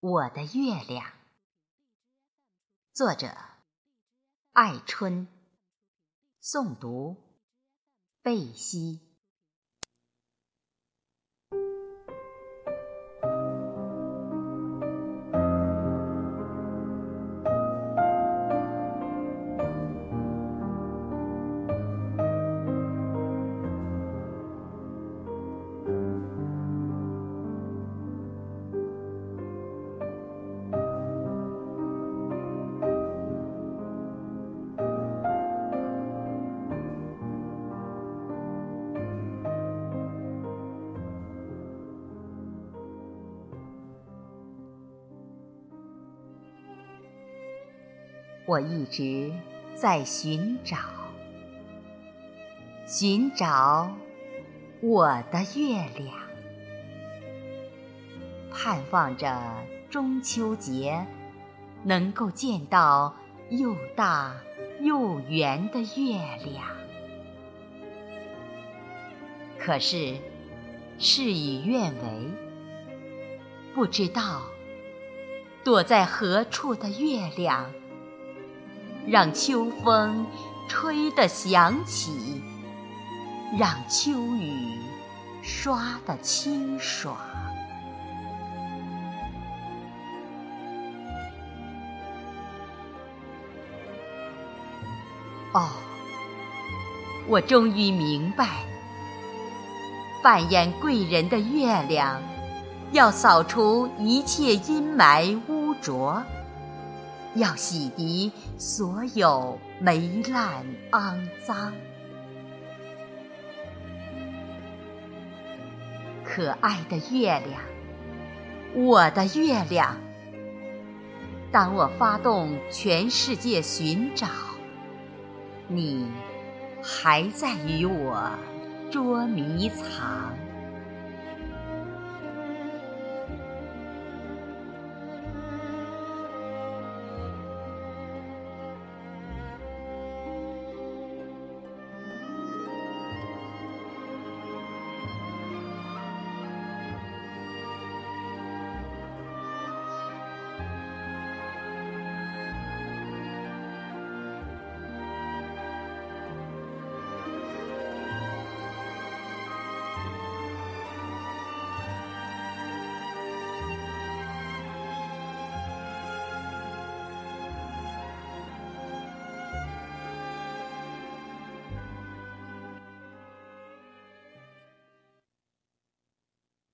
我的月亮，作者：艾春，诵读：贝西。我一直在寻找，寻找我的月亮，盼望着中秋节能够见到又大又圆的月亮。可是事与愿违，不知道躲在何处的月亮。让秋风吹得响起，让秋雨刷得清爽。哦，我终于明白，扮演贵人的月亮，要扫除一切阴霾污浊。要洗涤所有霉烂肮脏，可爱的月亮，我的月亮。当我发动全世界寻找，你还在与我捉迷藏。